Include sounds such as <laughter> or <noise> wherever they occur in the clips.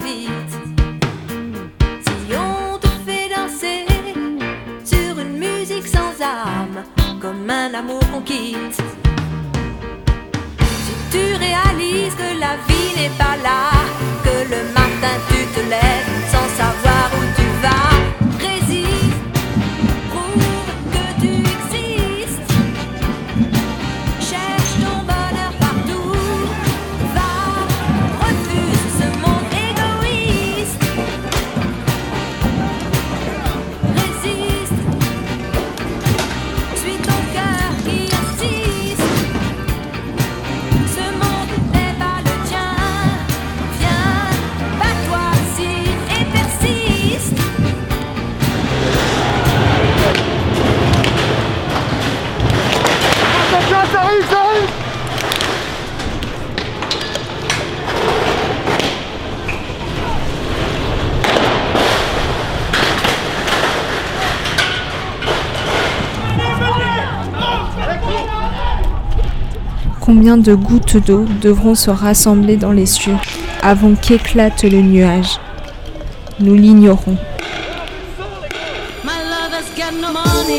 Si on te fait danser sur une musique sans âme, comme un amour qu'on. Si tu réalises que la vie n'est pas là, que le matin tu te lèves sans savoir Combien de gouttes d'eau devront se rassembler dans les cieux avant qu'éclate le nuage Nous l'ignorons. My money,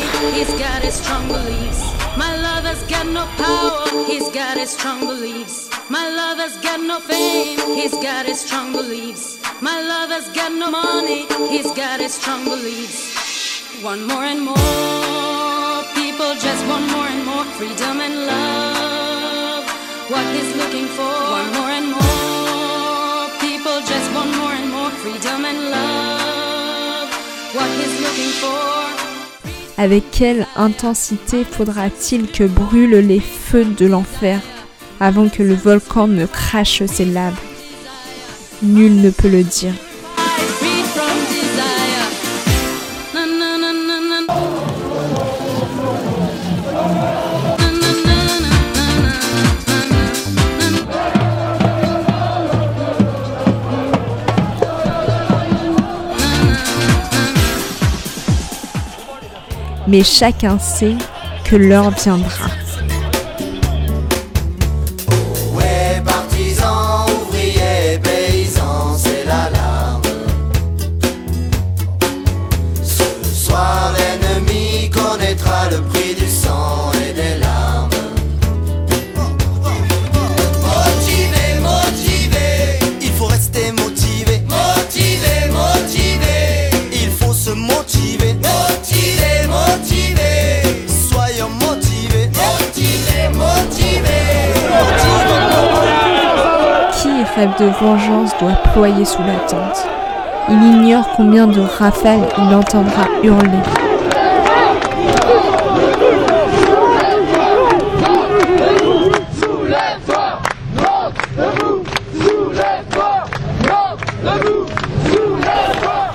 he's got no fame, he's got his strong beliefs. My lover's got no money, he's got his strong beliefs. One more and more, people just want more and more freedom and love. Avec quelle intensité faudra-t-il que brûlent les feux de l'enfer avant que le volcan ne crache ses laves? Nul ne peut le dire. Mais chacun sait que l'heure viendra. Rêve de vengeance doit ployer sous la tente. Il ignore combien de rafales il entendra hurler.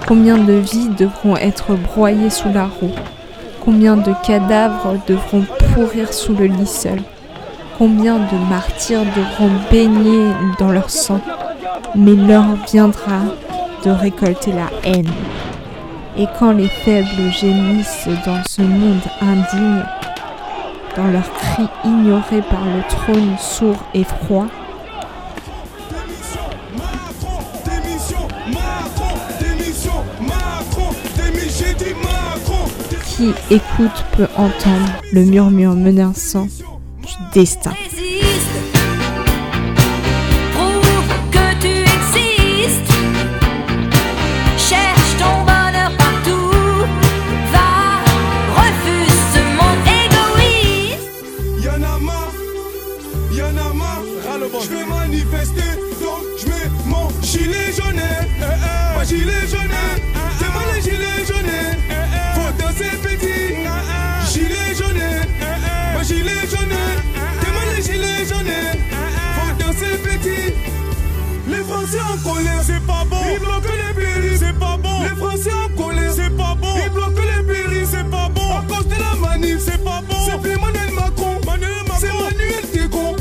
Combien de vies devront être broyées sous la roue? Combien de cadavres devront pourrir sous le lit seul? Combien de martyrs devront baigner dans leur sang Mais l'heure viendra de récolter la haine. Et quand les faibles gémissent dans ce monde indigne, dans leurs cris ignorés par le trône sourd et froid, qui écoute peut entendre le murmure menaçant destin. Colère, c'est pas bon. Ils bloquent les péris, c'est pas bon. Les Français en colère, c'est pas bon. Ils bloquent les péris, c'est pas bon. À cause de la manif, c'est pas bon. C'est plus Emmanuel Macron. Manuel Macron. C'est Manuel Décon.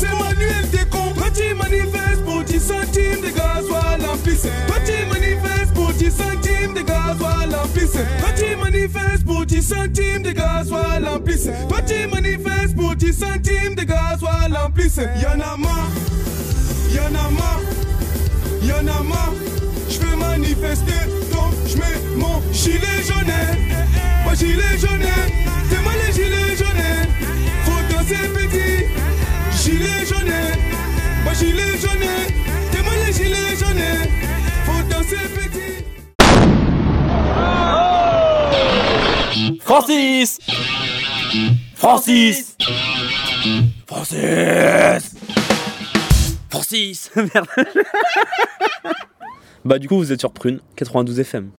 C'est Manuel Décon. Quand tu manifestes pour 10 centimes de gasoil en pisse. Quand tu manifestes pour 10 centimes de gasoil en pisse. Quand tu manifestes pour 10 centimes de gasoil en pisse. Quand tu manifestes pour 10 centimes de gasoil en pisse. Y'en a marre. Y'en a marre, y'en a marre, manifester, donc je mets mon gilet jaune. Mon gilet jaune, c'est moi le gilet jaune. Faut danser petit, gilet jaune. Mon gilet jaune, c'est moi le gilet jaune. Faut danser petit. Francis Francis Francis Francis <laughs> Merde <laughs> Bah du coup vous êtes sur Prune, 92 FM.